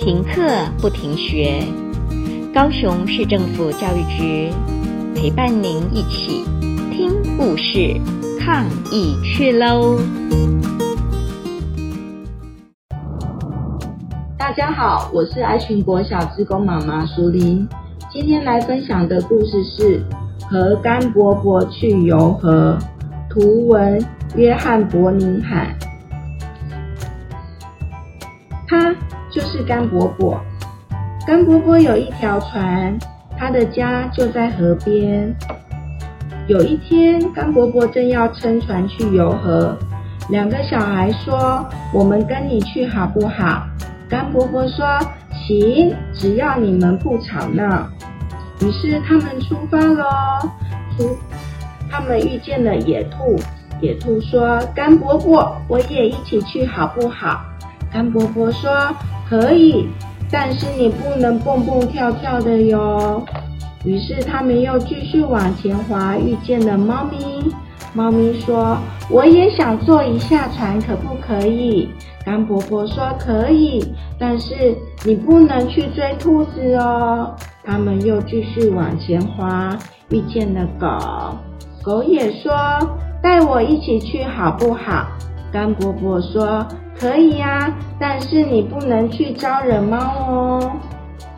停课不停学，高雄市政府教育局陪伴您一起听故事、抗疫去喽！大家好，我是爱群国小志工妈妈淑玲，今天来分享的故事是《和甘伯伯去游河》，图文约翰伯宁海。他就是甘伯伯。甘伯伯有一条船，他的家就在河边。有一天，甘伯伯正要撑船去游河，两个小孩说：“我们跟你去好不好？”甘伯伯说：“行，只要你们不吵闹。”于是他们出发喽。出，他们遇见了野兔。野兔说：“甘伯伯，我也一起去好不好？”甘伯伯说：“可以，但是你不能蹦蹦跳跳的哟。”于是他们又继续往前滑，遇见了猫咪。猫咪说：“我也想坐一下船，可不可以？”甘伯伯说：“可以，但是你不能去追兔子哦。”他们又继续往前滑，遇见了狗。狗也说：“带我一起去好不好？”甘伯伯说。可以呀，但是你不能去招惹猫哦。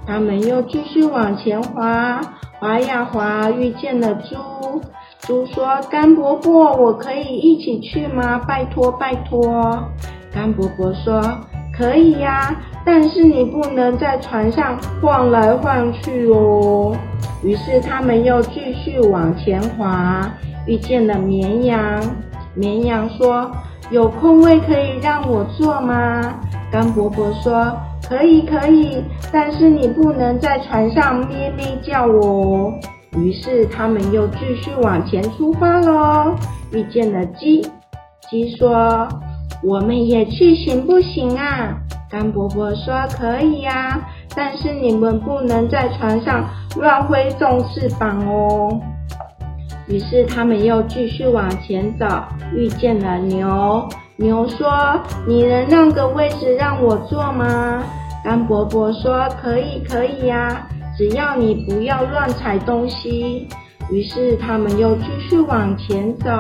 他们又继续往前滑，滑呀滑，遇见了猪。猪说：“甘伯伯，我可以一起去吗？拜托拜托。”甘伯伯说：“可以呀，但是你不能在船上晃来晃去哦。”于是他们又继续往前滑，遇见了绵羊。绵羊说。有空位可以让我坐吗？甘伯伯说：“可以，可以，但是你不能在船上咩咩叫哦。”于是他们又继续往前出发喽。遇见了鸡，鸡说：“我们也去行不行啊？”甘伯伯说：“可以呀，但是你们不能在船上乱挥动翅膀哦。”于是他们又继续往前走，遇见了牛。牛说：“你能让个位置让我坐吗？”甘伯伯说：“可以，可以呀，只要你不要乱踩东西。”于是他们又继续往前走，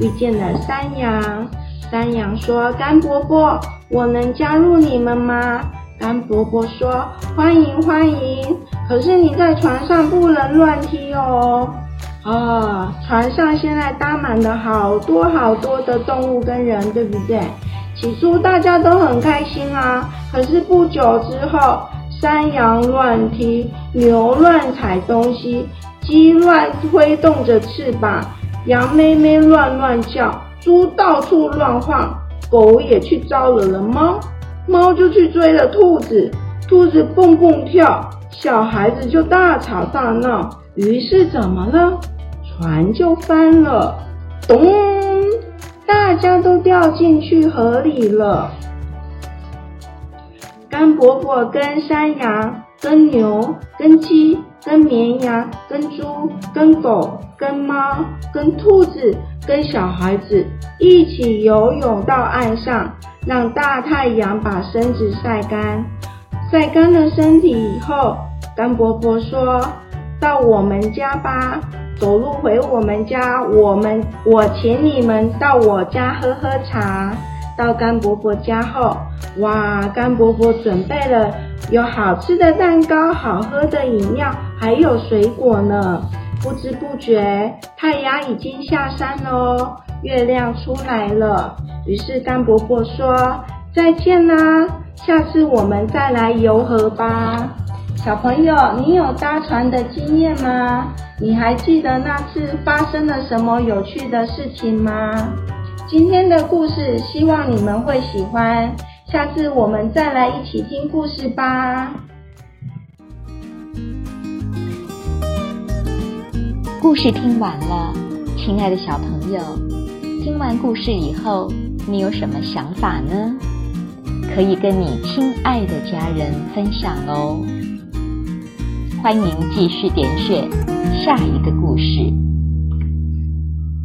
遇见了山羊。山羊说：“甘伯伯，我能加入你们吗？”甘伯伯说：“欢迎，欢迎，可是你在船上不能乱踢哦。”哦，船上现在搭满了好多好多的动物跟人，对不对？起初大家都很开心啊，可是不久之后，山羊乱踢，牛乱踩东西，鸡乱挥动着翅膀，羊咩咩乱乱叫，猪到处乱晃，狗也去招惹了猫，猫就去追了兔子，兔子蹦蹦跳，小孩子就大吵大闹，于是怎么了？船就翻了，咚！大家都掉进去河里了。甘伯伯跟山羊、跟牛、跟鸡、跟绵羊、跟猪、跟狗、跟猫、跟兔子、跟小孩子一起游泳到岸上，让大太阳把身子晒干。晒干了身体以后，甘伯伯说：“到我们家吧。”走路回我们家，我们我请你们到我家喝喝茶。到甘伯伯家后，哇，甘伯伯准备了有好吃的蛋糕、好喝的饮料，还有水果呢。不知不觉，太阳已经下山喽，月亮出来了。于是甘伯伯说：“再见啦，下次我们再来游河吧。”小朋友，你有搭船的经验吗？你还记得那次发生了什么有趣的事情吗？今天的故事希望你们会喜欢，下次我们再来一起听故事吧。故事听完了，亲爱的小朋友，听完故事以后，你有什么想法呢？可以跟你亲爱的家人分享哦。欢迎继续点选下一个故事。